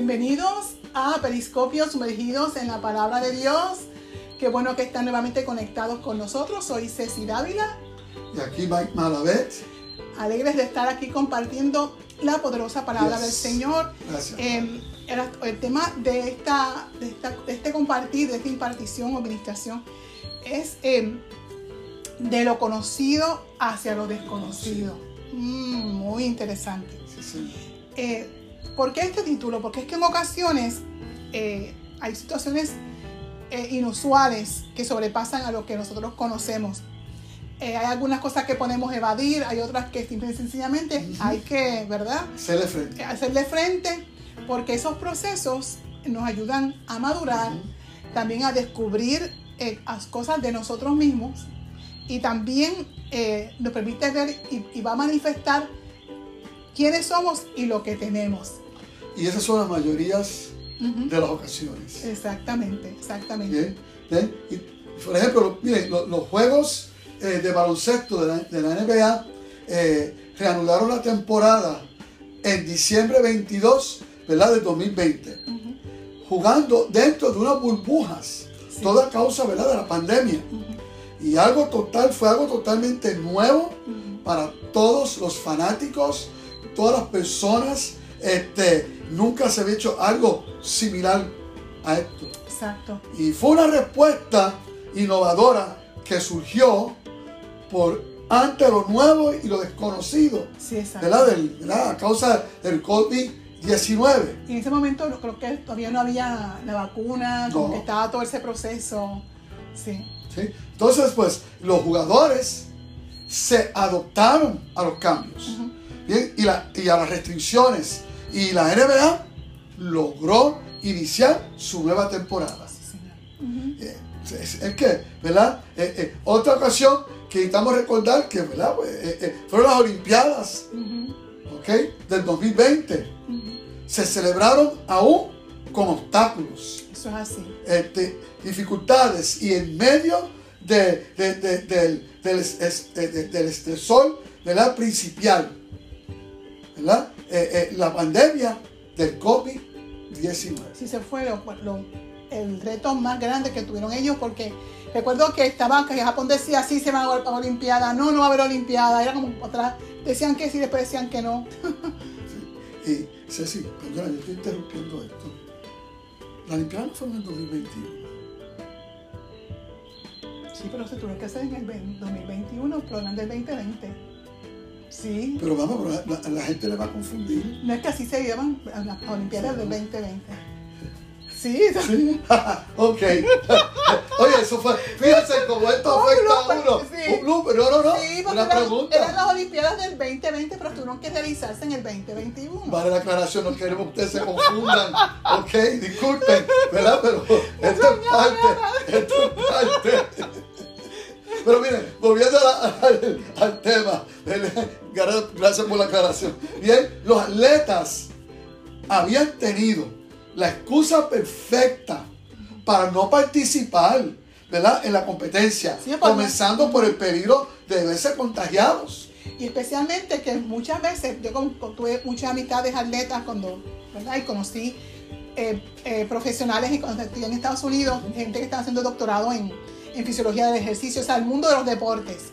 Bienvenidos a Periscopios sumergidos en la palabra de Dios. Qué bueno que están nuevamente conectados con nosotros. Soy Ceci Dávila. Y aquí Mike Malavet. Alegres de estar aquí compartiendo la poderosa palabra Yes. del Señor. Gracias. Eh, el, tema de, esta, de, esta- de este compartir, de esta impartición o administración, es eh, de lo conocido hacia lo desconocido. Mm, muy interesante. Sí, sí. Eh, ¿Por qué este título? Porque es que en ocasiones eh, hay situaciones eh, inusuales que sobrepasan a lo que nosotros conocemos. Eh, hay algunas cosas que podemos evadir, hay otras que simple y sencillamente hay que, ¿verdad? Hacerle frente. hacerle frente porque esos procesos nos ayudan a madurar, también a descubrir eh, las cosas de nosotros mismos y también nos permite ver y, y va a manifestar quiénes somos y lo que tenemos. Y esas son las mayorías de las ocasiones. Exactamente, exactamente. Bien, bien. Y, por ejemplo, miren, lo- los juegos eh, de baloncesto de la, de la NBA eh, reanudaron la temporada en diciembre 22, ¿verdad? Del 2020, Ujú, jugando dentro de unas burbujas, Sí. toda causa, ¿verdad? De la pandemia. Y algo total, fue algo totalmente nuevo para todos los fanáticos, todas las personas. Este, nunca se había hecho algo similar a esto. Exacto. Y fue una respuesta innovadora que surgió por ante lo nuevo y lo desconocido, Sí, exacto. ¿verdad? Del- ¿verdad? A causa del COVID-19. Y en ese momento creo que todavía no había la vacuna, como No. que estaba todo ese proceso. Sí. ¿sí? Entonces, pues, los jugadores se adoptaron a los cambios Ujú. Bien, y, la- y a las restricciones. Y la NBA logró iniciar su nueva temporada. Eh, es, es que, ¿verdad? Eh, eh, otra ocasión que necesitamos recordar que, ¿verdad? Pues, eh, fueron las Olimpiadas, Ujú. ¿ok? Del 2020. Ujú. Se celebraron aún con obstáculos, Eso es así. este, dificultades y en medio de, de- de- del, del, es- es- de- de- del estresor, ¿verdad? Principal, ¿verdad? Eh, eh, la pandemia del COVID-19. Sí, se fue lo- lo- el reto más grande que tuvieron ellos porque recuerdo que estaba, que Japón decía sí se va a haber Olimpiada, no, no va a haber Olimpiada, era como atrás, decían que sí, después decían que no. Y Ceci, perdona, yo estoy interrumpiendo esto. La Olimpiada no fue en el 2021. Sí, pero se tuvo que hacer en el 20 2021, pero no en el 2020. Sí, Pero vamos, pero la, gente le va a confundir. no es que así se llevan a las Olimpiadas del 2020. Sí, Sí. ok. Oye, eso fue. Fíjense cómo esto afecta a uno. sí. Un blooper. No, no, no. sí Una pregunta. eran las Olimpiadas del 2020, pero tuvieron que realizarse en el 2021. Vale la aclaración, no queremos que ustedes se confundan. Ok, disculpen, ¿verdad? Pero esto es parte. Esto es parte. Pero miren, volviendo a la- al, al tema, gra- gracias por la aclaración. Bien, los atletas habían tenido la excusa perfecta para no participar, ¿verdad? En la competencia, Sí, por- comenzando por el peligro de verse contagiados. Y especialmente que muchas veces, yo tuve muchas amistades atletas cuando, ¿verdad? Y conocí eh, eh, profesionales y cuando estudié en Estados Unidos, gente que estaba haciendo doctorado en, en fisiología del ejercicio, o sea, el mundo de los deportes.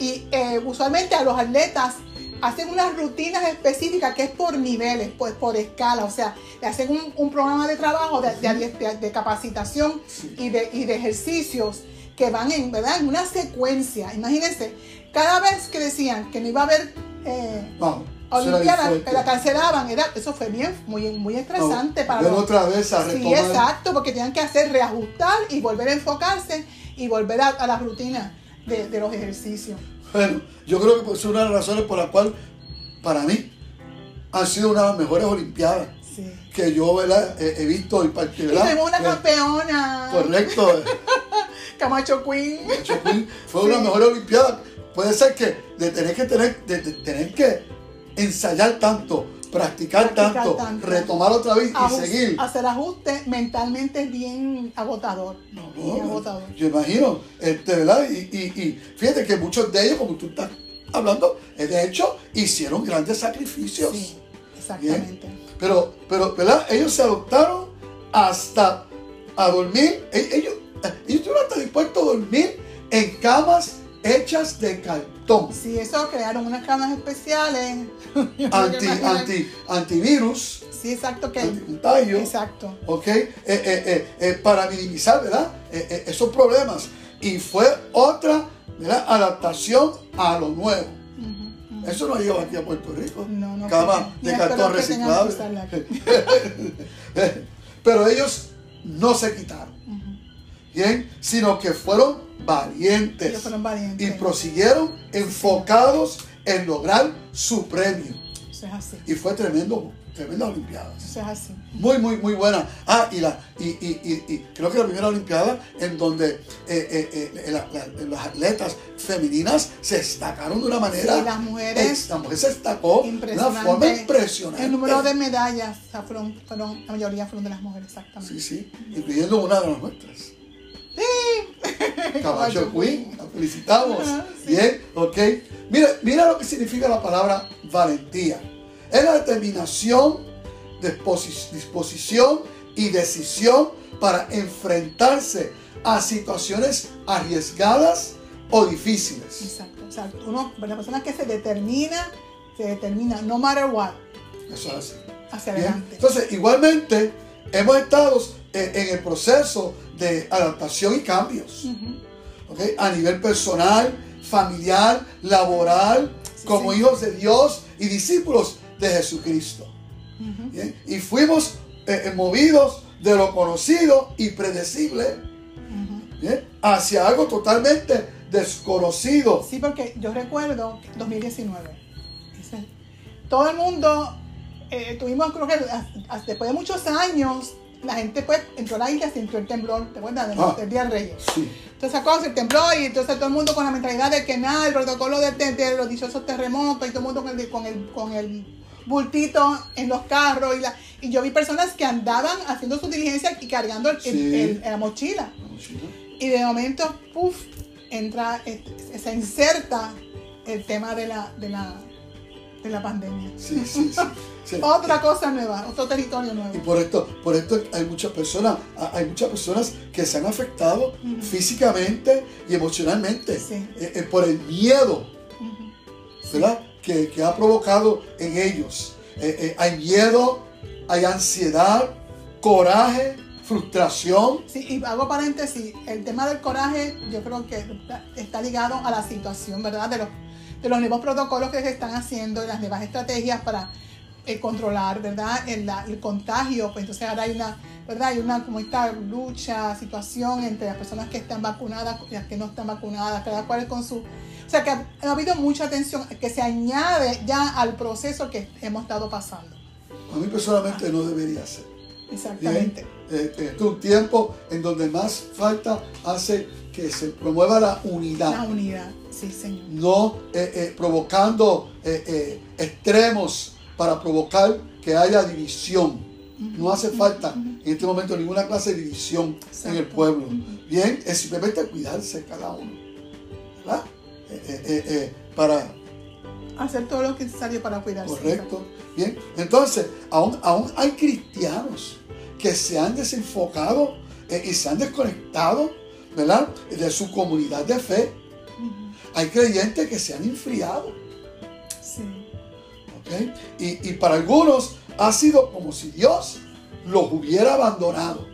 Y eh, usualmente a los atletas hacen unas rutinas específicas que es por niveles, pues por escala, o sea, le hacen un, un programa de trabajo, de, de- de- de capacitación y de, y de ejercicios que van en, ¿verdad? en una secuencia. Imagínense, cada vez que decían que no iba a haber eh, Vamos. Olimpiadas, la cancelaban, era, eso fue bien, muy, muy estresante para los otra vez a Sí, exacto, porque tenían que hacer reajustar y volver a enfocarse y volver a, a la rutina de, de los ejercicios. Bueno, yo creo que es una de las razones por la cual, para mí, han sido una de las mejores Olimpiadas Sí. que yo ¿verdad? he, visto y parte, Y una Eh, campeona, Correcto. Camacho Queen. Chopin fue una mejor Olimpiada. Puede ser que de tener que tener, de, de tener que ensayar tanto, practicar, Practicar tanto, tanto. retomar otra vez y seguir. Hacer ajustes mentalmente es bien agotador. No, Bien agotador. yo imagino, este, ¿verdad? Y, y, y fíjate que muchos de ellos, como tú estás hablando, eh, de hecho, hicieron grandes sacrificios. Sí, exactamente. Pero, pero, ¿verdad? Ellos se adoptaron hasta a dormir. E- Ellos, ellos estuvieron hasta dispuestos a dormir en camas hechas de cartón. Sí, eso crearon unas camas especiales. Anti, anti, antivirus, Sí, exacto, que. anticontagio. Exacto. ¿ok? Eh, eh, eh, para minimizar, ¿verdad? Esos problemas. Y fue otra, ¿verdad? Adaptación a lo nuevo. Eso no llegó aquí a Puerto Rico. No, no Cama creo. de cartón reciclable. Pero ellos no se quitaron. ¿bien? Sino que fueron valientes. Ellos fueron valientes. Y prosiguieron enfocados en lograr su premio. Eso es así. Y fue tremendo, tremenda Olimpiadas. Eso es así. Muy, muy, muy buena. Ah, y, la, y, y, y, y creo que la primera Olimpiada en donde eh, eh, eh, la- la- las atletas femeninas se destacaron de una manera. Sí, las mujeres- la mujer se destacó de una forma impresionante. El número de medallas fueron, la mayoría fueron de las mujeres, exactamente. Sí, sí, incluyendo una de las nuestras. Caballo Queen, la felicitamos. Sí. Bien, ok. Mira, mira lo que significa la palabra valentía. Es la determinación, disposi- disposición y decisión para enfrentarse a situaciones arriesgadas o difíciles. Exacto. O sea, uno, la persona que se determina, se determina, no matter what, Eso es así. hacia adelante. Entonces, igualmente, hemos estado eh, en el proceso de adaptación y cambios. ¿ok? A nivel personal, familiar, laboral, Sí, como sí. hijos de Dios y discípulos de Jesucristo. Ujú. ¿bien? Y fuimos eh, eh, movidos de lo conocido y predecible hacia algo totalmente desconocido. Sí, porque yo recuerdo que 2019. ese- todo el mundo, eh, tuvimos, creo que después de muchos años, la gente pues entró a la isla, sintió el temblor, ¿te acuerdas? Del, Ah. del Día del Reyes. Sí. Entonces sacó el temblor y entonces todo el mundo con la mentalidad de que nada, el protocolo de, de- de los dichosos terremotos y todo el mundo con el, con el, con el bultito en los carros y, la, y yo vi personas que andaban haciendo su diligencia y cargando el, el- Sí. el- la mochila. La mochila. Y de momento, puff, entra, se inserta el tema de la, de la, de la pandemia. Sí, sí, sí. Sí. Otra cosa nueva, otro territorio Y nuevo. por esto, por esto hay muchas personas, hay muchas personas que se han afectado físicamente y emocionalmente Sí. eh, eh, por el miedo. ¿verdad? Que, que ha provocado en ellos. Eh, hay miedo, hay ansiedad, coraje, frustración. Sí, y hago paréntesis, el tema del coraje yo creo que está- está ligado a la situación, ¿verdad? De los, de los nuevos protocolos que se están haciendo y las nuevas estrategias para eh, controlar, ¿verdad? El, contagio, pues entonces ahora hay una, ¿verdad? Hay una como esta lucha, situación entre las personas que están vacunadas y las que no están vacunadas, cada cual con su... O sea que ha, ha habido mucha atención que se añade ya al proceso que hemos estado pasando. A mí personalmente no debería ser. Exactamente. Eh, este es un tiempo en donde más falta hace que se promueva la unidad. La unidad, sí, señor. no eh, eh, provocando eh, extremos para provocar que haya división. No hace falta en este momento ninguna clase de división en el pueblo. Bien, es simplemente cuidarse cada uno. ¿Verdad? Para, hacer todo lo que es necesario para cuidarse. correcto. Bien, entonces, aún, aún hay cristianos que se han desenfocado y se han desconectado, ¿verdad? De su comunidad de fe. Ujú. Hay creyentes que se han enfriado. Sí. ¿ok? Y, y para algunos ha sido como si Dios los hubiera abandonado.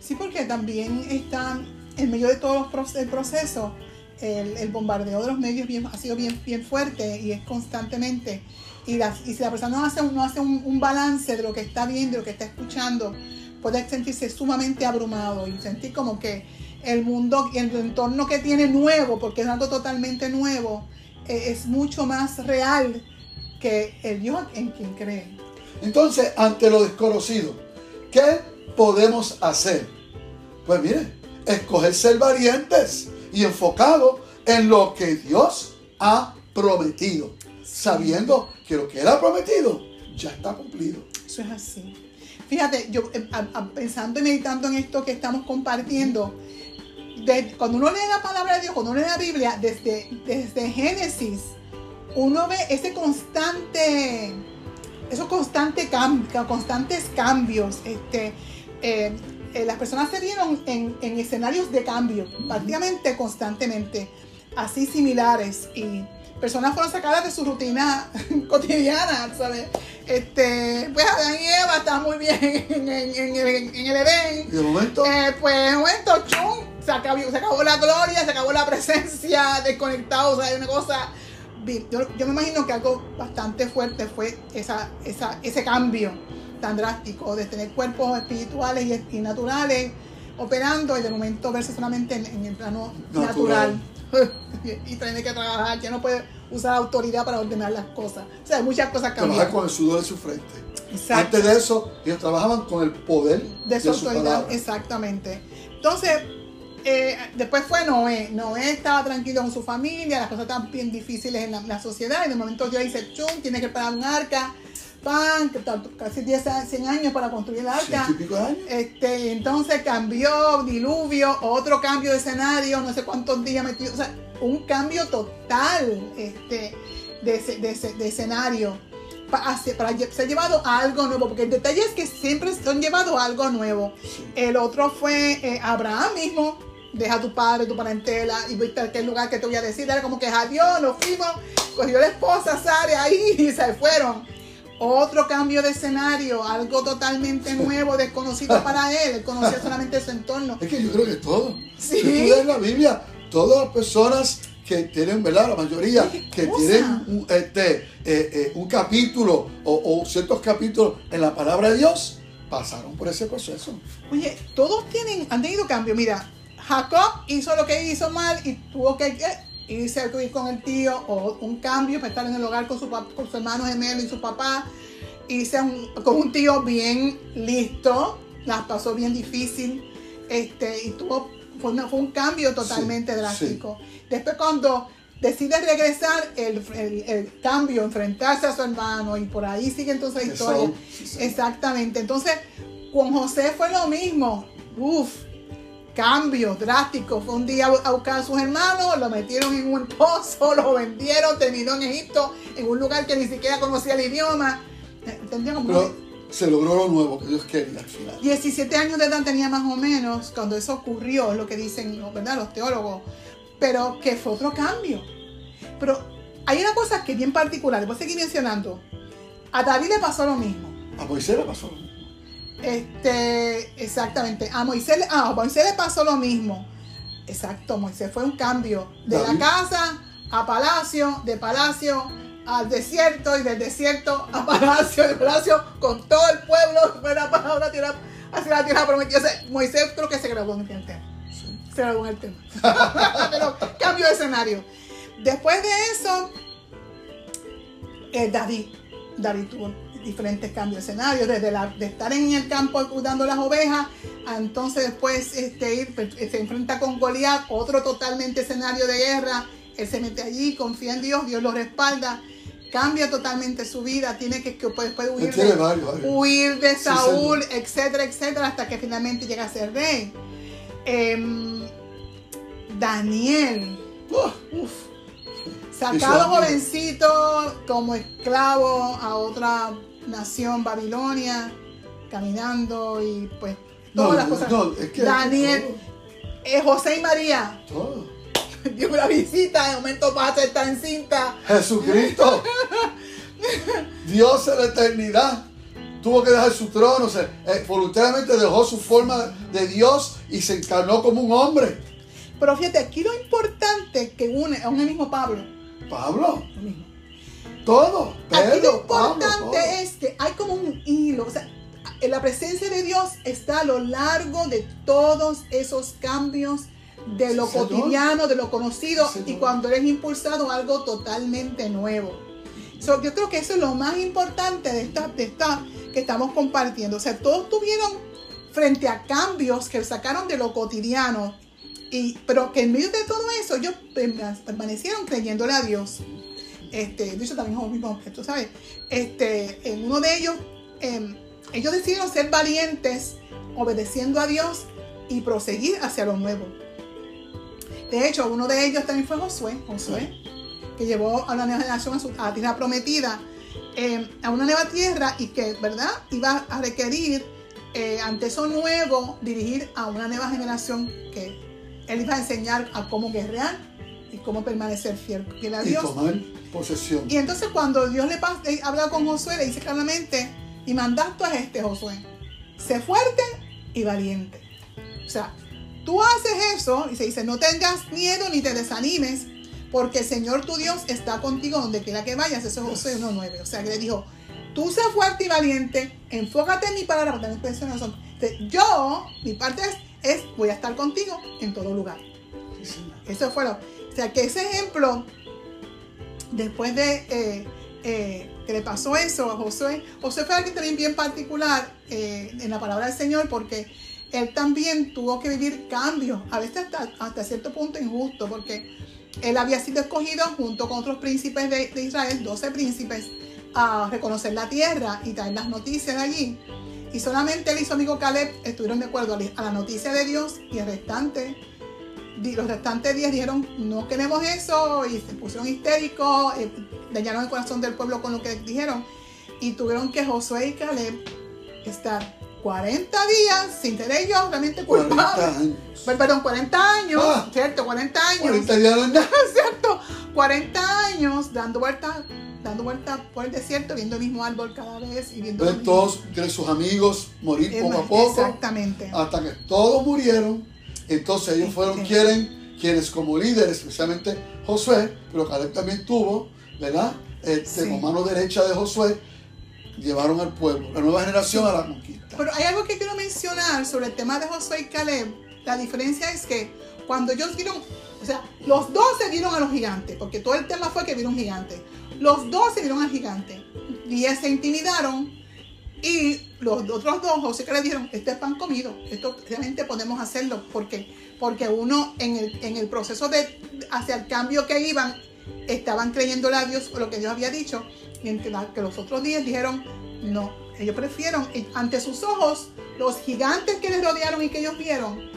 Sí, porque también está en medio de todo los proce- el bombardeo de los medios bien- ha sido bien, bien fuerte y es constantemente. Y, las- y si la persona no hace, un, no hace un, un balance de lo que está viendo, de lo que está escuchando, puede sentirse sumamente abrumado y sentir como que el mundo y el entorno que tiene nuevo, porque es algo totalmente nuevo, eh, es mucho más real que el Dios en quien cree. Entonces, ante lo desconocido, ¿qué podemos hacer? Pues mire, escoger ser valientes y enfocados en lo que Dios ha prometido, sabiendo que lo que Él ha prometido ya está cumplido. Eso es así. Fíjate, yo eh, pensando y meditando en esto que estamos compartiendo, de- cuando uno lee la palabra de Dios, cuando uno lee la Biblia, desde, desde Génesis, uno ve ese constante esos constantes cambios, constantes cambios, este, eh, eh, las personas se vieron en, en escenarios de cambio, prácticamente constantemente, así similares y personas fueron sacadas de su rutina cotidiana, ¿sabes? Este, pues Adán y Eva estaban muy bien en, en- en el- en el Edén. Y de momento, Eh, pues momento, chum, se acabó, se acabó la gloria, se acabó la presencia, desconectados, o sea, hay una cosa. Yo, yo me imagino que algo bastante fuerte fue esa, esa, ese cambio tan drástico de tener cuerpos espirituales y, y naturales operando y de momento verse solamente en, en el plano Natural. natural. y tener que trabajar, ya no puede usar autoridad para ordenar las cosas. O sea, hay muchas cosas trabajar cambian. con el sudor de su frente. Exacto. Antes de eso, ellos trabajaban con el poder de su su autoridad, palabra. exactamente. Entonces, eh, después fue Noé. Noé estaba tranquilo con su familia, las cosas estaban bien difíciles en la, la sociedad, y de momento Dios dice, chum, tienes que pagar un arca, pan, casi 10, a- 100 años para construir el arca. Años. Este, entonces cambió, diluvio, otro cambio de escenario, no sé cuántos días metido, o sea, un cambio total este, de, de de escenario para lle- ser llevado a algo nuevo, porque el detalle es que siempre son llevados a algo nuevo. El otro fue eh, Abraham mismo, deja a tu padre, tu parentela y viste a aquel lugar que te voy a decir, era como que adiós, nos fuimos, cogió la esposa Sara ahí y se fueron. Otro cambio de escenario, algo totalmente nuevo, desconocido para él. Él conocía solamente su entorno. Es que yo creo que todo. Sí. Si tú la Biblia, todas las personas que tienen, ¿verdad? La mayoría ¿Qué que tienen un, este, eh, eh, un capítulo o, o ciertos capítulos en la palabra de Dios pasaron por ese proceso. Oye, todos tienen, han tenido cambio. Mira, Jacob hizo lo que hizo mal y tuvo que eh, irse a vivir con el tío o un cambio para estar en el hogar con su, con su hermano gemelo y su papá. A un- con un tío bien listo, las pasó bien difícil este, y tuvo, fue, una- fue un cambio totalmente Sí, drástico. Después cuando decide regresar, el, el- el cambio, enfrentarse a su hermano y por ahí sigue entonces la historia. Sí. Exactamente. Entonces, con José fue lo mismo. Uf, cambio drástico. Fue un día a buscar a sus hermanos, lo metieron en un pozo, lo vendieron, terminó en Egipto, en un lugar que ni siquiera conocía el idioma. Tendría como Pero se logró lo nuevo que Dios quería al final. 17 años de edad tenía más o menos cuando eso ocurrió, es lo que dicen ¿verdad? los teólogos. Pero que fue otro cambio. Pero hay una cosa que es bien particular, voy a seguir mencionando. A David le pasó lo mismo. A Moisés le pasó lo mismo. Este, exactamente. A Moisés, le- ah, a Moisés le pasó lo mismo. Exacto, Moisés fue un cambio de David. la casa a palacio, de palacio al desierto y del desierto a palacio, de palacio con todo el pueblo fuera para una tierra, hacia la tierra prometida. O sea, Moisés creo que se graduó en el tema. Sí. Se graduó en el tema. Pero cambio de escenario. Después de eso, eh, David. David tuvo diferentes cambios de escenario, desde la- de estar en el campo cuidando las ovejas, a entonces después este, ir, pues, se enfrenta con Goliat, otro totalmente escenario de guerra, él se mete allí, confía en Dios, Dios lo respalda, cambia totalmente su vida, tiene que, que puede, puede huir, de, varios, varios. huir de Sí, Saúl, etcétera, etcétera, hasta que finalmente llega a ser rey. Em, Daniel, Uh, Uf. Sacado jovencito como esclavo a otra nación, Babilonia, caminando y pues todas No, las cosas. no, es que- Daniel, eh, José y María, todo. dio una visita, de momento pasa estar encinta. Jesucristo, Dios en la eternidad, tuvo que dejar su trono, se, eh, voluntariamente dejó su forma de Dios y se encarnó como un hombre. Pero fíjate, aquí lo importante que une a un mismo Pablo. Pablo, lo mismo. Todo. Aquí lo Pedro, Pablo, importante todo. es que hay como un hilo, o sea, en la presencia de Dios está a lo largo de todos esos cambios de lo señor. cotidiano, de lo conocido, y cuando eres impulsado a algo totalmente nuevo. So, yo creo que eso es lo más importante de esta, de esta que estamos compartiendo. O sea, todos tuvieron frente a cambios que sacaron de lo cotidiano, y, pero que en medio de todo eso ellos perma- permanecieron creyéndole a Dios. Este, de hecho, también somos mismos, tú sabes. Este, en uno de ellos, em, ellos decidieron ser valientes, obedeciendo a Dios y proseguir hacia lo nuevo. De hecho, uno de ellos también fue Josué, Josué, que llevó a la nación a su a la tierra prometida. eh, a una nueva tierra y que, ¿verdad? Iba a requerir eh, ante eso nuevo dirigir a una nueva generación que él iba a enseñar a cómo guerrear y cómo permanecer fiel, a Dios. Y tomar posesión. Y entonces cuando Dios le habla con Josué, le dice claramente, y mandaste a este Josué, sé fuerte y valiente. O sea, tú haces eso y se dice, no tengas miedo ni te desanimes, porque el Señor tu Dios está contigo donde quiera que vayas. Eso es Josué 1.9. O sea, que le dijo, tú sé fuerte y valiente, enfócate en mi palabra, yo, mi parte es, voy a estar contigo en todo lugar. Eso fue lo. O sea, que ese ejemplo, después de eh, eh, que le pasó eso a Josué, Josué fue alguien también bien particular eh, en la palabra del Señor, porque él también tuvo que vivir cambios, a veces hasta, cierto punto injusto, porque él había sido escogido junto con otros príncipes de, de Israel, 12 príncipes, a reconocer la tierra y traer las noticias de allí. Y solamente él y su amigo Caleb estuvieron de acuerdo a la noticia de Dios y el restante, los restantes días dijeron, no queremos eso, y se pusieron histéricos, eh, dañaron el corazón del pueblo con lo que dijeron, y tuvieron que Josué y Caleb estar 40 días sin tener ellos realmente culpables. Perdón, 40 años, ah. ¿cierto? 40 años. 40 días ¿Cierto? 40 años dando vueltas dando vueltas por el desierto, viendo el mismo árbol cada vez y viendo. Ven todos sus amigos morir poco a poco. Exactamente. Hasta que todos murieron. Entonces ellos fueron quieren, quienes como líderes, especialmente Josué, pero Caleb también tuvo, ¿verdad? Este, Como mano derecha de Josué, llevaron al pueblo, la nueva generación a la conquista. Pero hay algo que quiero mencionar sobre el tema de Josué y Caleb. La diferencia es que cuando ellos vieron, o sea, los dos se vieron a los gigantes, porque todo el tema fue que vieron gigantes. Los dos se vieron al gigante. Diez se intimidaron y los otros dos, José que le dijeron, este es pan comido, esto realmente podemos hacerlo. ¿Por qué? Porque uno en el, en el proceso de hacia el cambio que iban, estaban creyendo a Dios lo que Dios había dicho, y que los otros diez dijeron, no, ellos prefieron, ante sus ojos, los gigantes que les rodearon y que ellos vieron,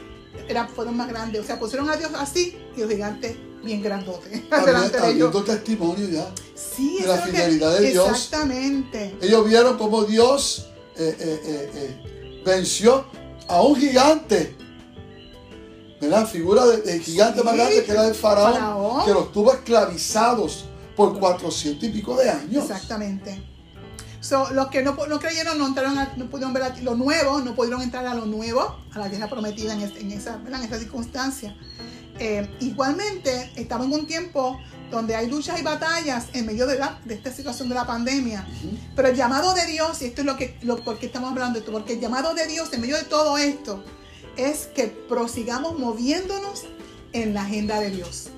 eran, fueron más grandes. O sea, pusieron a Dios así y los gigantes bien grandote. Habiendo testimonio ya sí, de la fidelidad de Dios. Exactamente. Ellos vieron cómo Dios eh, eh, eh, venció a un gigante. ¿Verdad? Figura de, gigante más grande que era el faraón, que los tuvo esclavizados por cuatrocientos y pico de años. Exactamente. los que no, no, creyeron no entraron no pudieron ver lo nuevo, no pudieron entrar a lo nuevo, a la tierra prometida en, en, esa, en esa circunstancia. Eh, igualmente, estamos en un tiempo donde hay luchas y batallas en medio de, la, de esta situación de la pandemia. Pero el llamado de Dios, y esto es lo que, lo, porque estamos hablando de esto, porque el llamado de Dios en medio de todo esto es que prosigamos moviéndonos en la agenda de Dios.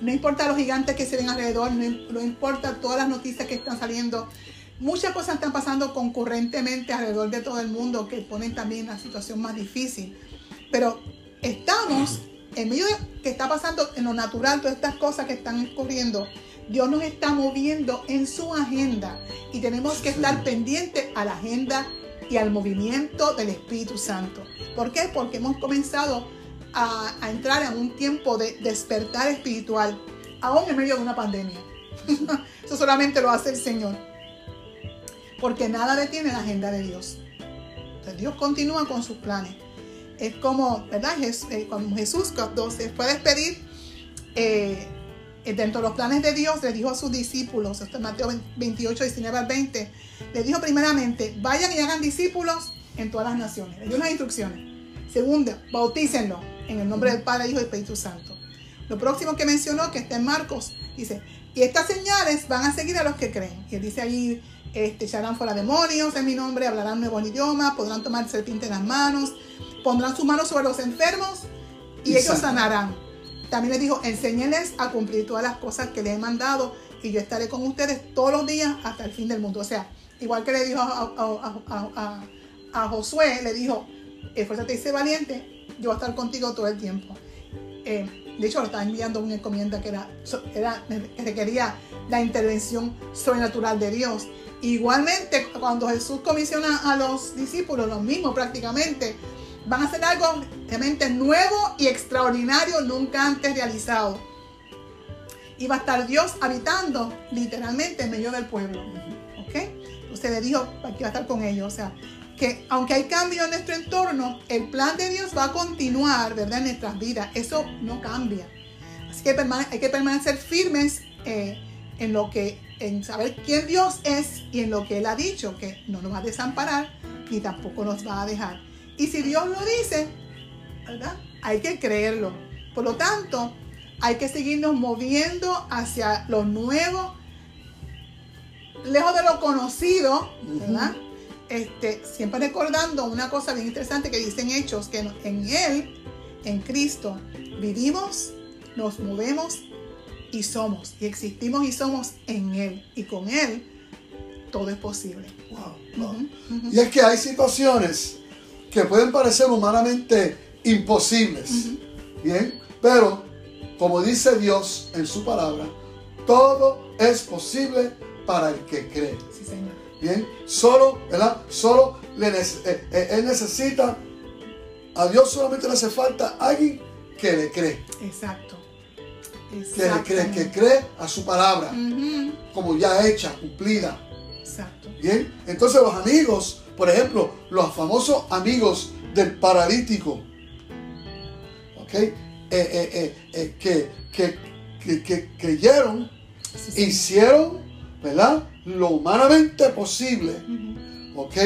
No importa los gigantes que se ven alrededor, no, no importa todas las noticias que están saliendo. Muchas cosas están pasando concurrentemente alrededor de todo el mundo que ponen también la situación más difícil. Pero estamos en medio de que está pasando en lo natural, todas estas cosas que están ocurriendo, Dios nos está moviendo en su agenda y tenemos que estar pendientes a la agenda y al movimiento del Espíritu Santo. ¿Por qué? Porque hemos comenzado a, entrar en un tiempo de despertar espiritual, aún en medio de una pandemia. Eso solamente lo hace el Señor. Porque nada detiene la agenda de Dios. Dios continúa con sus planes es como, ¿verdad? Eh, cuando Jesús cuando se fue a despedir, eh, eh, dentro de los planes de Dios, le dijo a sus discípulos, esto es Mateo 28, 19 al 20, le dijo primeramente, vayan y hagan discípulos en todas las naciones. Le dio unas instrucciones. Segundo, bautícenlo en el nombre del Padre, Hijo y Espíritu Santo. Lo próximo que mencionó, que está en Marcos, dice, y estas señales van a seguir a los que creen. Y él dice allí, este, echarán fuera demonios en mi nombre, hablarán nuevos idiomas, podrán tomar serpiente en las manos, pondrán sus manos sobre los enfermos y, ellos sanarán. También les dijo, enséñenles a cumplir todas las cosas que les he mandado y yo estaré con ustedes todos los días hasta el fin del mundo. O sea, igual que le dijo a, Josué, le dijo, esfuérzate y sé valiente, yo voy a estar contigo todo el tiempo. Eh, de hecho, lo estaba enviando una encomienda que, era, era, que requería la intervención sobrenatural de Dios. Igualmente, cuando Jesús comisiona a los discípulos, lo mismo prácticamente, van a hacer algo realmente nuevo y extraordinario, nunca antes realizado. Y va a estar Dios habitando literalmente en medio del pueblo. ¿ok? Usted le dijo que iba a estar con ellos, o sea, que aunque hay cambio en nuestro entorno, el plan de Dios va a continuar, ¿verdad? En nuestras vidas, eso no cambia. Así que hay que permanecer firmes eh, en lo que, en saber quién Dios es y en lo que Él ha dicho, que no nos va a desamparar ni tampoco nos va a dejar. Y si Dios lo dice, ¿verdad? Hay que creerlo. Por lo tanto, hay que seguirnos moviendo hacia lo nuevo, lejos de lo conocido, ¿verdad? Este, siempre recordando una cosa bien interesante que dicen Hechos, que en Él, en Cristo, vivimos, nos movemos y somos. Y existimos y somos en Él. Y con Él todo es posible. Y es que hay situaciones que pueden parecer humanamente imposibles. Bien, pero como dice Dios en su palabra, todo es posible para el que cree. Sí, Señor. Bien, solo, ¿verdad? Solo le, eh, eh, él necesita, a Dios solamente le hace falta alguien que le cree. Exacto. Que le cree, que cree a su palabra, como ya hecha, cumplida. Exacto. Bien, entonces los amigos, por ejemplo, los famosos amigos del paralítico, ¿ok? Eh, eh, que, que, que, creyeron, hicieron, ¿verdad? Lo humanamente posible, ¿ok?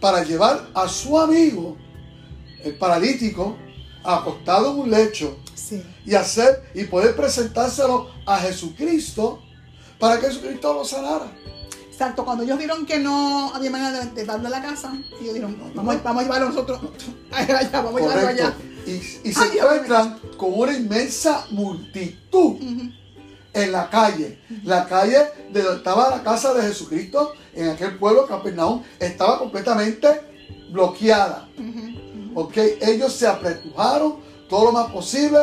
Para llevar a su amigo, el paralítico, acostado en un lecho, y hacer y poder presentárselo a Jesucristo para que Jesucristo lo sanara. Exacto, cuando ellos vieron que no había manera de, darle a la casa, ellos dijeron, vamos, vamos a llevarlo nosotros allá, vamos a llevarlo allá. Y, se encuentran con una inmensa multitud en la calle. La calle de donde estaba la casa de Jesucristo, en aquel pueblo, Capernaum, estaba completamente bloqueada. Ok, ellos se apretujaron todo lo más posible.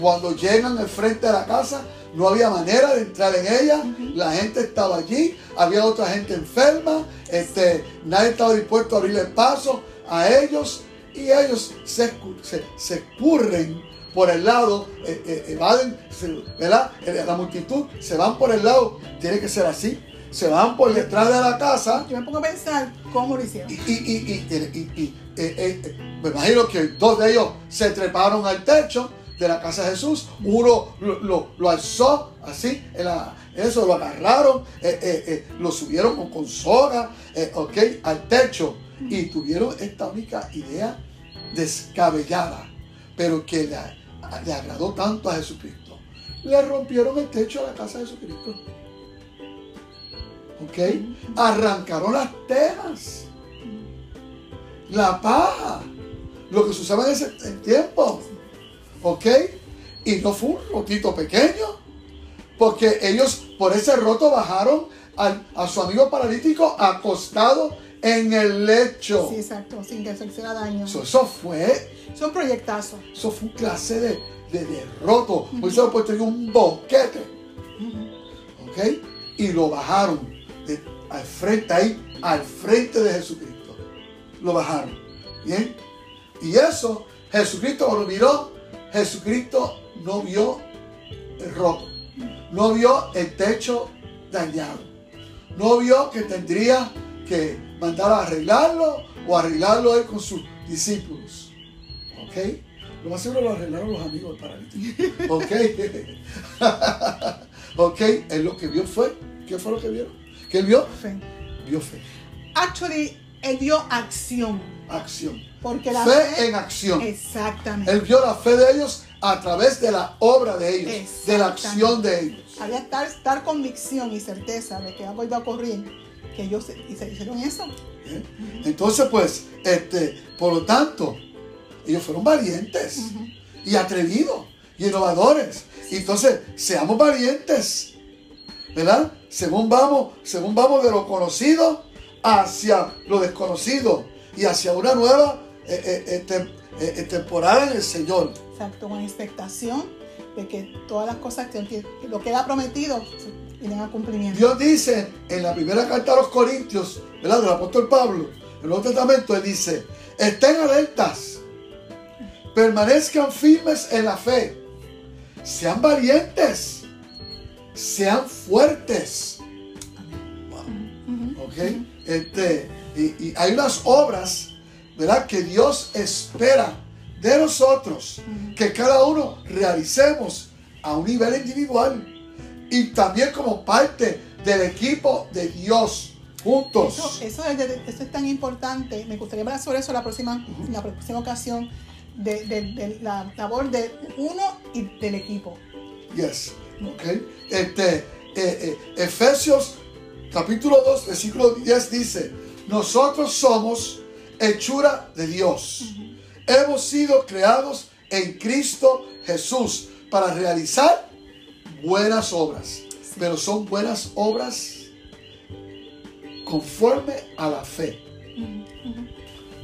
Cuando llegan al frente de la casa, no había manera de entrar en ella, la gente estaba allí, había otra gente enferma, este, nadie estaba dispuesto a abrirle paso a ellos. Y ellos se, se, escurren por el lado, eh, eh, evaden, ¿verdad? Eh, la multitud se van por el lado, tiene que ser así, se van por detrás de la casa. Yo me pongo a pensar cómo lo hicieron. Y, y, y, me imagino que dos de ellos se treparon al techo de la casa de Jesús. Uno lo, alzó así, eso lo agarraron, eh, eh, eh, lo subieron con, con soga, ok, al techo. Y tuvieron esta única idea descabellada, pero que le, agradó tanto a Jesucristo. Le rompieron el techo a la casa de Jesucristo. ¿Ok? Arrancaron las tejas, la paja, lo que se usaba en ese tiempo. ¿Ok? Y no fue un rotito pequeño, porque ellos por ese roto bajaron a, su amigo paralítico acostado en el lecho. Sí, exacto, sin que se hiciera daño. eso fue. Eso un proyectazo. Eso fue un clase de, de, roto. Por eso tenía un boquete. ¿Ok? Y lo bajaron al frente ahí, al frente de Jesucristo. Lo bajaron. ¿Bien? Y eso, Jesucristo lo miró Jesucristo no vio el roto, no vio el techo dañado, no vio que tendría que mandar a arreglarlo o arreglarlo él con sus discípulos. ¿Ok? Lo más seguro lo arreglaron los amigos del paralítico. ¿Ok? ¿Ok? Él lo que vio fue, ¿qué fue lo que vieron? ¿Qué él vio? Fe. Vio fe. Actually, él vio acción. Acción. Porque la fe, en acción. Exactamente. Él vio la fe de ellos a través de la obra de ellos, de la acción de ellos. Había tal, tal convicción y certeza de que algo iba a ocurrir que ellos se, y se hicieron eso. Entonces, pues, este, por lo tanto, ellos fueron valientes y atrevidos y innovadores. Y entonces, seamos valientes, ¿verdad? Según vamos, según vamos de lo conocido hacia lo desconocido y hacia una nueva eh, eh, eh, temporada en el Señor. Exacto, con expectación de que todas las cosas que, lo que ha prometido vienen a cumplimiento. Dios dice en la primera carta a los Corintios, ¿verdad? Del apóstol Pablo, en el Nuevo Testamento, él dice, estén alertas, permanezcan firmes en la fe, sean valientes, sean fuertes. ¿ok? Este, y, y hay unas obras, ¿verdad? Que Dios espera de nosotros, que cada uno realicemos a un nivel individual y también como parte del equipo de Dios juntos. Eso, eso es, eso es tan importante. Me gustaría hablar sobre eso la próxima, la próxima ocasión, de, de- de la labor de uno y del equipo. Yes. Ok. Este, eh, eh, Efesios capítulo 2, versículo 10 dice, nosotros somos hechura de Dios. Hemos sido creados en Cristo Jesús para realizar buenas obras. Pero son buenas obras conforme a la fe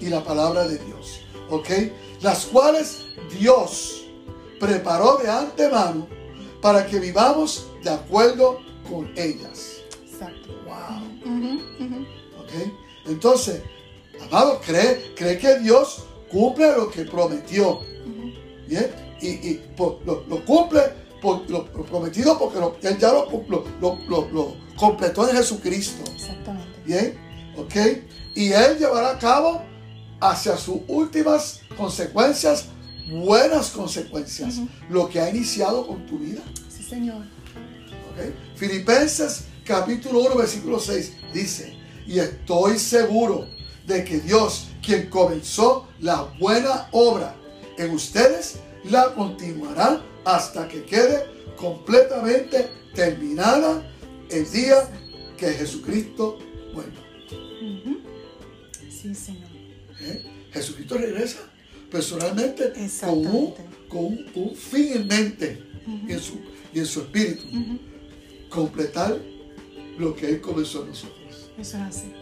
y la palabra de Dios. ¿Ok? Las cuales Dios preparó de antemano para que vivamos de acuerdo con ellas. Exacto. Wow. Ujú. ¿Ok? Entonces, amado, cree, cree que Dios cumple lo que prometió. ¿Bien? Y, y por- lo, lo cumple por lo, lo prometido porque lo- Él ya lo, completó en Jesucristo. Exactamente. ¿Bien? ¿Ok? Y Él llevará a cabo hacia sus últimas consecuencias, buenas consecuencias, lo que ha iniciado con tu vida. Sí, Señor. ¿ok? Filipenses capítulo 1, versículo 6 dice, y estoy seguro de que Dios, quien comenzó la buena obra en ustedes, la continuará hasta que quede completamente terminada el día que Jesucristo vuelva. Sí, Señor. ¿eh? Jesucristo regresa personalmente con un, Exactamente. con un- un fin en mente y, en su, y en su espíritu. Completar lo que Él comenzó en nosotros. Eso es así.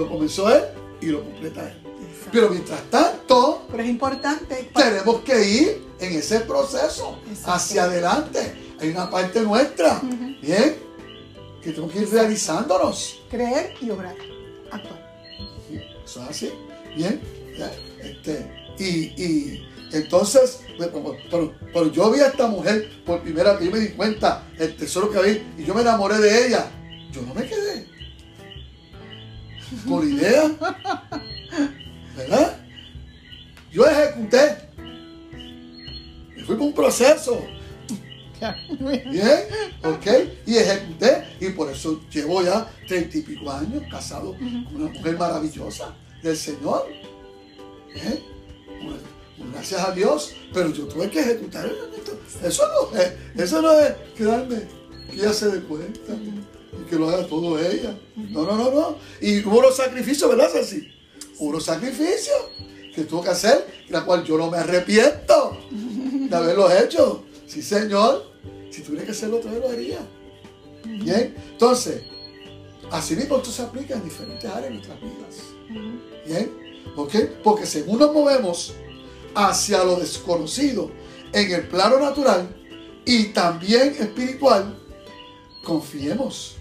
Lo comenzó Él y lo completa Él. Exacto. Pero mientras tanto, Pero es importante. tenemos que ir en ese proceso Exacto. hacia adelante. Hay una parte nuestra. ¿bien? Que tenemos que ir realizándonos. creer y obrar. Actuar. Eso es así. Bien. Este, y, y entonces, pero, pero yo vi a esta mujer por primera vez, yo me di cuenta el tesoro que había y yo me enamoré de ella. Yo no me quedé. Por idea. ¿Verdad? Yo ejecuté. Y fui por un proceso. Bien, ok, y ejecuté, y por eso llevo ya treinta y pico años casado con una mujer maravillosa del Señor. Bien, gracias a Dios, pero yo tuve que ejecutar el. Eso no es, eso no es quedarme, que ella se dé cuenta y que lo haga todo ella. No, no, no, no. Y hubo los sacrificios, ¿verdad, Ceci? Hubo los sacrificios que tuvo que hacer, la cual yo no me arrepiento de haberlos hecho. Sí, Señor. Si tuviera que hacerlo otra vez, lo haría. Bien. Entonces, así mismo esto se aplica en diferentes áreas de nuestras vidas. Bien. ¿Ok? Porque según nos movemos hacia lo desconocido en el plano natural y también espiritual, confiemos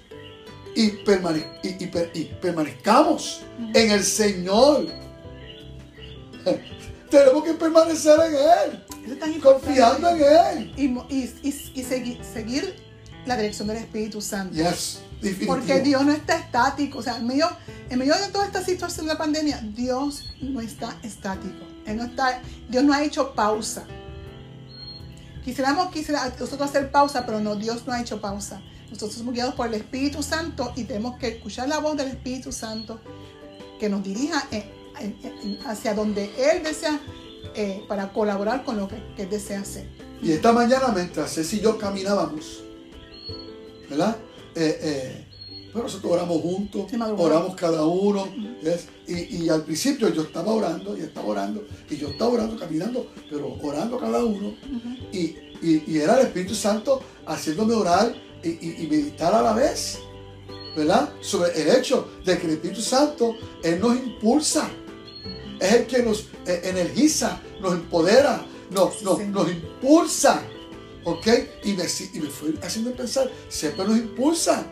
y, permane- y- y per- y permanezcamos en el Señor. Tenemos que permanecer en Él, confiando en Él. Y, segui- seguir la dirección del Espíritu Santo. Yes. Porque Dios no está estático. O sea, en medio, en medio de toda esta situación de la pandemia, Dios no está estático. Él no está, Dios no ha hecho pausa. Quisiéramos quisiera nosotros hacer pausa, pero no, Dios no ha hecho pausa. Nosotros somos guiados por el Espíritu Santo y tenemos que escuchar la voz del Espíritu Santo que nos dirija en- en- en- hacia donde Él desea eh, para colaborar con lo que, que Él desea hacer. Y esta mañana, mientras Ceci y yo caminábamos, ¿verdad? Eh, eh, nosotros oramos juntos, oramos cada uno. Y, y al principio yo estaba orando, y estaba orando, y yo estaba orando, caminando, pero orando cada uno. y, y- y era el Espíritu Santo haciéndome orar y, y- y meditar a la vez, ¿verdad? Sobre el hecho de que el Espíritu Santo, Él nos impulsa. Es el que nos eh, energiza, nos empodera, nos, nos, impulsa. ¿Ok? Y me, y me fue haciendo pensar, siempre nos impulsa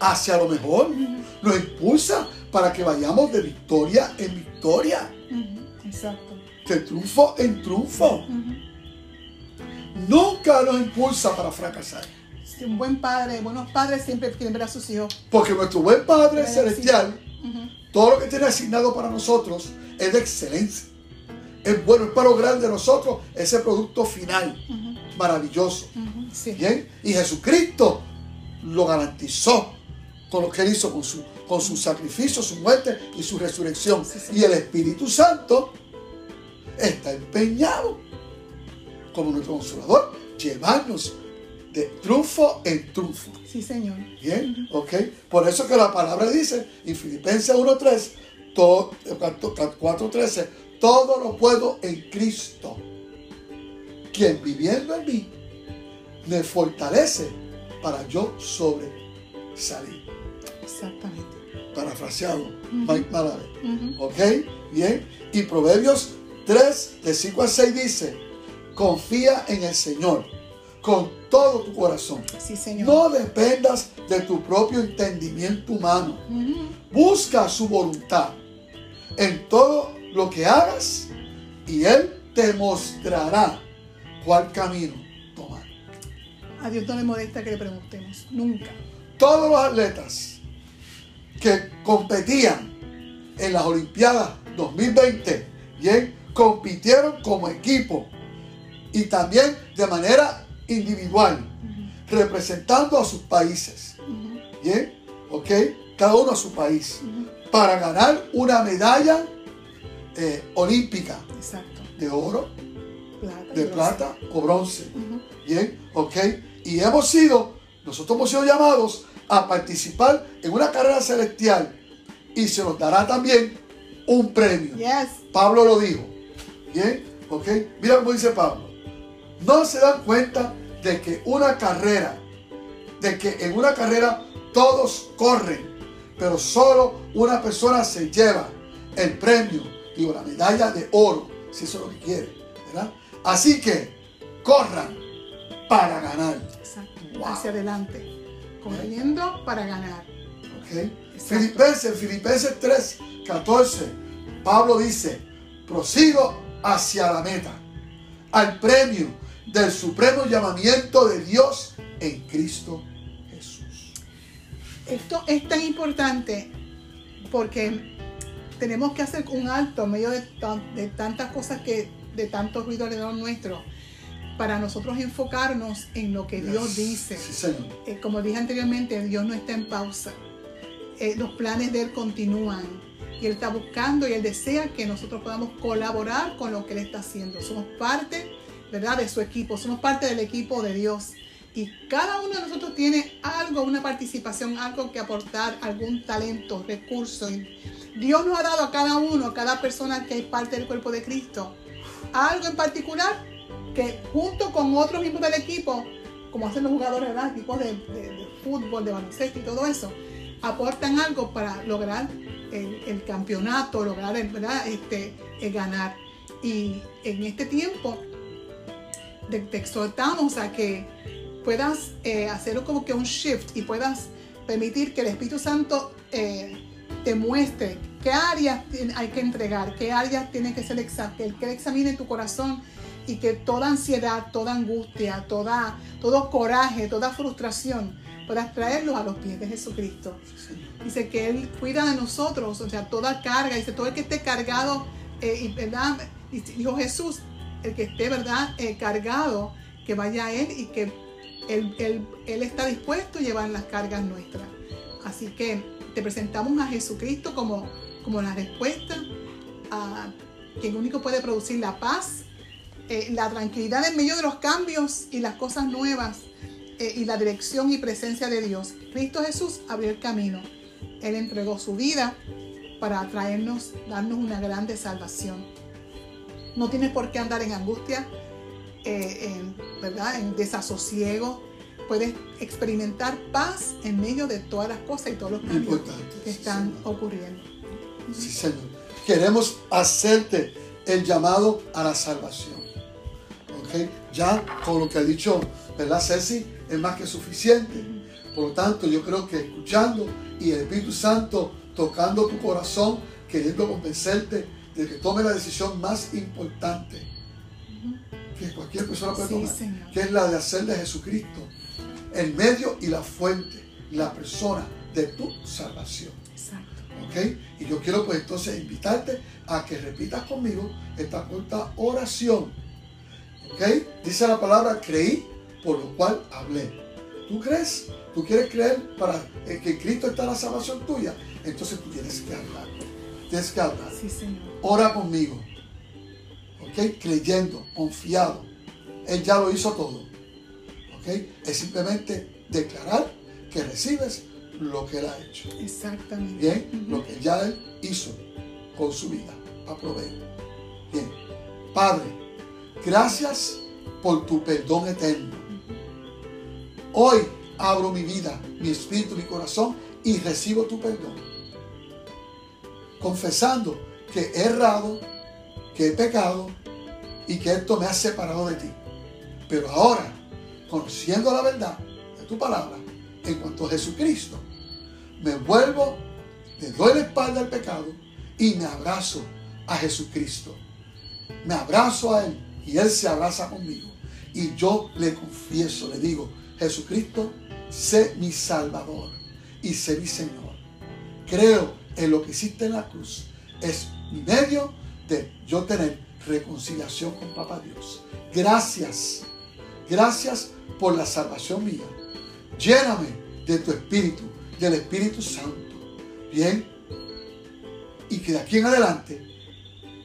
hacia lo mejor. Nos impulsa para que vayamos de victoria en victoria, Exacto. de triunfo en triunfo. Nunca nos impulsa para fracasar. Un buen padre, buenos padres siempre quieren ver a sus hijos. Porque nuestro buen Padre. Celestial, todo lo que tiene asignado para nosotros es de excelencia. Es bueno, es para lograr de nosotros ese producto final maravilloso. Sí. Bien, y Jesucristo lo garantizó con lo que él hizo, con su, con su sacrificio, su muerte y su resurrección. Sí, sí. Y el Espíritu Santo está empeñado como nuestro consolador, llevarnos de triunfo en triunfo. Sí, Señor. Bien, ok. Por eso que la palabra dice en Filipenses 1.3, to- 4.13, todo lo puedo en Cristo, quien viviendo en mí me fortalece para yo sobresalir. Exactamente. Parafraseado, Mike Malavé. Ujú. ¿Ok? Bien. Y Proverbios 3, de 5 a 6 dice, confía en el Señor con todo tu corazón. Sí, Señor. No dependas de tu propio entendimiento humano. Busca su voluntad en todo lo que hagas y Él te mostrará cuál camino tomar. A Dios no le molesta que le preguntemos. Nunca. Todos los atletas que competían en las Olimpiadas 2020, bien, compitieron como equipo y también de manera individual, representando a sus países. Bien, ok, cada uno a su país, para ganar una medalla eh, olímpica Exacto. de oro, Plata. de bronce. plata o bronce. Bien, ok, y hemos sido, nosotros hemos sido llamados a participar en una carrera celestial y se nos dará también un premio. Yes. Pablo lo dijo. Bien, ok. Mira cómo dice Pablo. No se dan cuenta de que una carrera, de que en una carrera todos corren, pero solo una persona se lleva el premio, digo, la medalla de oro, si eso es lo que quiere, ¿verdad? Así que corran para ganar. Exacto. Wow. Hacia adelante. Corriendo para ganar. Filipenses, Filipenses 3, 14, Pablo dice, prosigo hacia la meta, al premio del supremo llamamiento de Dios en Cristo Jesús. Esto es tan importante porque tenemos que hacer un alto en medio de, tan- de tantas cosas que, de tanto ruido alrededor nuestro, para nosotros enfocarnos en lo que Dios dice. Sí. Eh, como dije anteriormente, Dios no está en pausa. Eh, los planes de Él continúan. Y Él está buscando y Él desea que nosotros podamos colaborar con lo que Él está haciendo. Somos parte, ¿verdad?, de su equipo. Somos parte del equipo de Dios. Y cada uno de nosotros tiene algo, una participación, algo que aportar, algún talento, recurso. Dios nos ha dado a cada uno, a cada persona que es parte del cuerpo de Cristo, algo en particular que junto con otros miembros del equipo, como hacen los jugadores, ¿verdad? Equipos de, fútbol, de baloncesto y todo eso, aportan algo para lograr el, campeonato, lograr ¿verdad? Este, el ganar. Y en este tiempo te, te exhortamos a que puedas eh, hacer como que un shift y puedas permitir que el Espíritu Santo eh, te muestre qué áreas hay que entregar, qué áreas tiene que ser que que examine tu corazón y que toda ansiedad, toda angustia, toda, todo coraje, toda frustración puedas traerlos a los pies de Jesucristo. Dice que Él cuida de nosotros, o sea, toda carga, dice todo el que esté cargado, eh, y, ¿verdad? Dijo Jesús, el que esté, ¿verdad? Cargado, que vaya a Él y que Él está dispuesto a llevar las cargas nuestras. Así que te presentamos a Jesucristo como, como la respuesta, a quien único puede producir la paz, eh, la tranquilidad en medio de los cambios y las cosas nuevas eh, y la dirección y presencia de Dios. Cristo Jesús abrió el camino. Él entregó su vida para traernos, darnos una grande salvación. No tienes por qué andar en angustia, eh, en, ¿verdad? en desasosiego. Puedes experimentar paz en medio de todas las cosas y todos los cambios Importante, que sí, están Señor. ocurriendo. Sí, Señor. Queremos hacerte el llamado a la salvación. ¿Ok? Ya con lo que ha dicho, ¿verdad, Ceci? Es más que suficiente. Por lo tanto, yo creo que escuchando y el Espíritu Santo tocando tu corazón, queriendo convencerte de que tome la decisión más importante que cualquier persona puede Sí, tomar, Señor. que es la de hacer de Jesucristo el medio y la fuente, la persona de tu salvación. Exacto. ¿Ok? Y yo quiero pues entonces invitarte a que repitas conmigo esta corta oración. ¿Ok? Dice la palabra creí, por lo cual hablé. ¿Tú crees? ¿Tú quieres creer para eh, que Cristo está en la salvación tuya? Entonces tú tienes que hablar. Hablar. Sí, Señor. Ora conmigo. ¿Ok? Creyendo, confiado. Él ya lo hizo todo. ¿Ok? Es simplemente declarar que recibes lo que Él ha hecho. Exactamente. Bien, lo que ya Él hizo con su vida proveer. Bien, Padre, gracias por tu perdón eterno. Hoy abro mi vida, mi espíritu, mi corazón y recibo tu perdón. Confesando que he errado, que he pecado y que esto me ha separado de ti. Pero ahora, conociendo la verdad de tu palabra en cuanto a Jesucristo, me vuelvo, le doy la espalda al pecado y me abrazo a Jesucristo. Me abrazo a Él y Él se abraza conmigo. Y yo le confieso, le digo, Jesucristo, sé mi Salvador y sé mi Señor. Creo en lo que hiciste en la cruz. Es mi medio de yo tener reconciliación con Papá Dios. Gracias. Gracias por la salvación mía. Lléname de tu Espíritu, del Espíritu Santo. Bien. Y que de aquí en adelante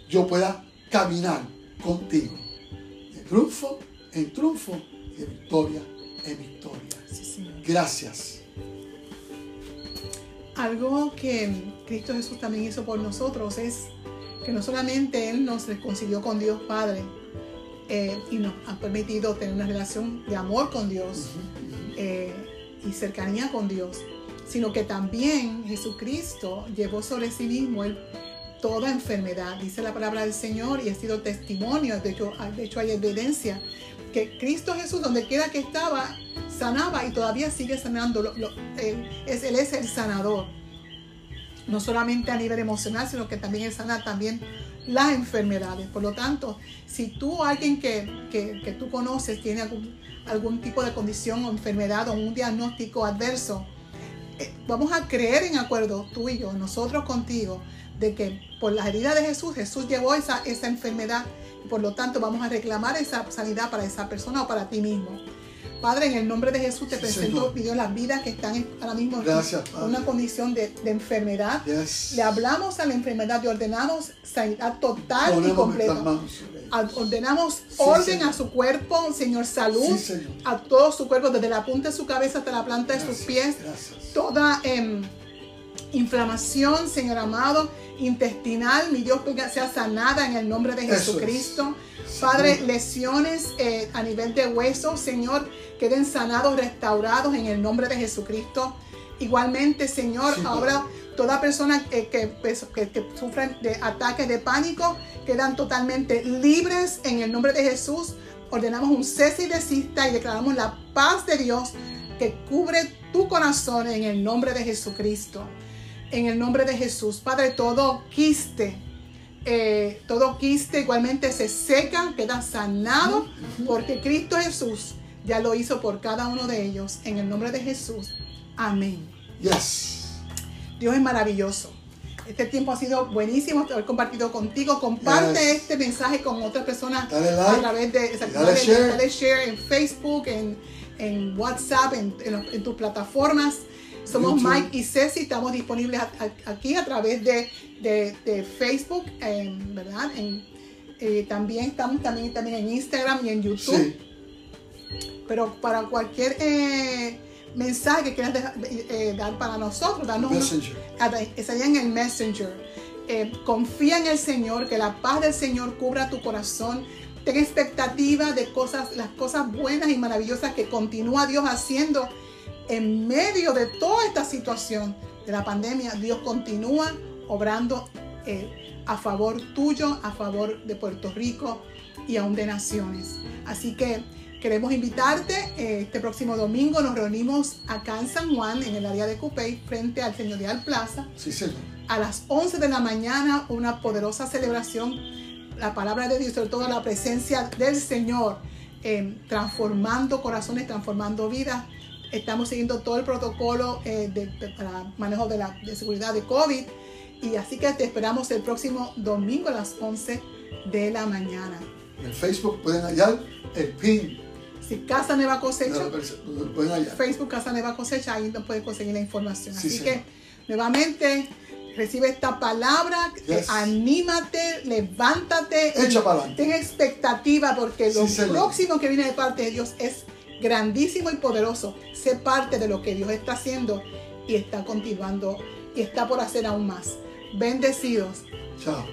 yo pueda caminar contigo. De triunfo en triunfo y de victoria en victoria. Gracias. Algo que Cristo Jesús también hizo por nosotros es que no solamente Él nos reconcilió con Dios Padre eh, y nos ha permitido tener una relación de amor con Dios eh, y cercanía con Dios, sino que también Jesucristo llevó sobre sí mismo el- toda enfermedad. Dice la palabra del Señor y ha sido testimonio, de hecho, de hecho hay evidencia que Cristo Jesús, donde quiera que estaba, sanaba y todavía sigue sanando. Lo- él, es, el sanador. No solamente a nivel emocional, sino que también Él sana también las enfermedades. Por lo tanto, si tú, alguien que, que- tú conoces, tiene algún, algún tipo de condición o enfermedad o un diagnóstico adverso, eh, vamos a creer en acuerdo, tú y yo, nosotros contigo, de que por las heridas de Jesús, Jesús llevó esa, esa enfermedad por lo tanto vamos a reclamar esa sanidad para esa persona o para ti mismo. Padre, en el nombre de Jesús te Sí, presento, pido las vidas que están ahora mismo en Gracias, una condición de, de enfermedad. Yes. Le hablamos a la enfermedad y ordenamos sanidad total y completa. Ordenamos Sí, orden Señor. a su cuerpo, Señor, salud. Sí, Señor. A todo su cuerpo, desde la punta de su cabeza hasta la planta de sus pies. Gracias. Toda em, inflamación, Señor amado, intestinal, mi Dios, venga, sea sanada en el nombre de Eso es. Jesucristo. Padre, lesiones eh, a nivel de huesos, Señor, queden sanados, restaurados en el nombre de Jesucristo. Igualmente, Señor, Sí, ahora toda persona que, que, pues, que- que sufren de ataques de pánico quedan totalmente libres en el nombre de Jesús. Ordenamos un cese y desista y declaramos la paz de Dios que cubre tu corazón en el nombre de Jesucristo. En el nombre de Jesús, Padre, todo quiste, eh, todo quiste igualmente se seca, queda sanado, porque Cristo Jesús ya lo hizo por cada uno de ellos. En el nombre de Jesús. Amén. Yes. Dios es maravilloso. Este tiempo ha sido buenísimo haber compartido contigo. Comparte Yes. este mensaje con otras personas Dale a través de dale share. dale share en Facebook, en, en WhatsApp, en, en los- en tus plataformas. Somos YouTube. Mike y Ceci, estamos disponibles a- a- aquí a través de, de- de Facebook, ¿verdad? En- eh, también estamos también, también en Instagram y en YouTube. Sí. Pero para cualquier eh, mensaje que quieras dejar- eh, dar para nosotros, darnos una- Messenger. estaría en el Messenger. Confía en el Señor, que la paz del Señor cubra tu corazón. Ten expectativa de cosas, las cosas buenas y maravillosas que continúa Dios haciendo en medio de toda esta situación de la pandemia. Dios continúa obrando eh, a favor tuyo, a favor de Puerto Rico y aún de naciones. Así que queremos invitarte. eh, este próximo domingo nos reunimos acá en San Juan, en el área de Cupey, frente al Señorial Plaza Sí, Señor. a las 11 de la mañana una poderosa celebración, la palabra de Dios, sobre todo la presencia del Señor, eh, transformando corazones, transformando vidas, Estamos siguiendo todo el protocolo eh, de, de- para manejo de, la, de seguridad de COVID. Y así que te esperamos el próximo domingo a las 11 de la mañana. En Facebook pueden hallar el pin. Si Casa Nueva Cosecha, pueden hallar. Facebook Casa Nueva Cosecha, ahí nos puedes conseguir la información. Sí, Así sí. que, nuevamente, recibe esta palabra, Yes. anímate, levántate, Echa para adelante. ten expectativa porque Sí, lo señor. próximo que viene de parte de Dios es grandísimo y poderoso. Sé parte de lo que Dios está haciendo y está continuando y está por hacer aún más. Bendecidos. Chao.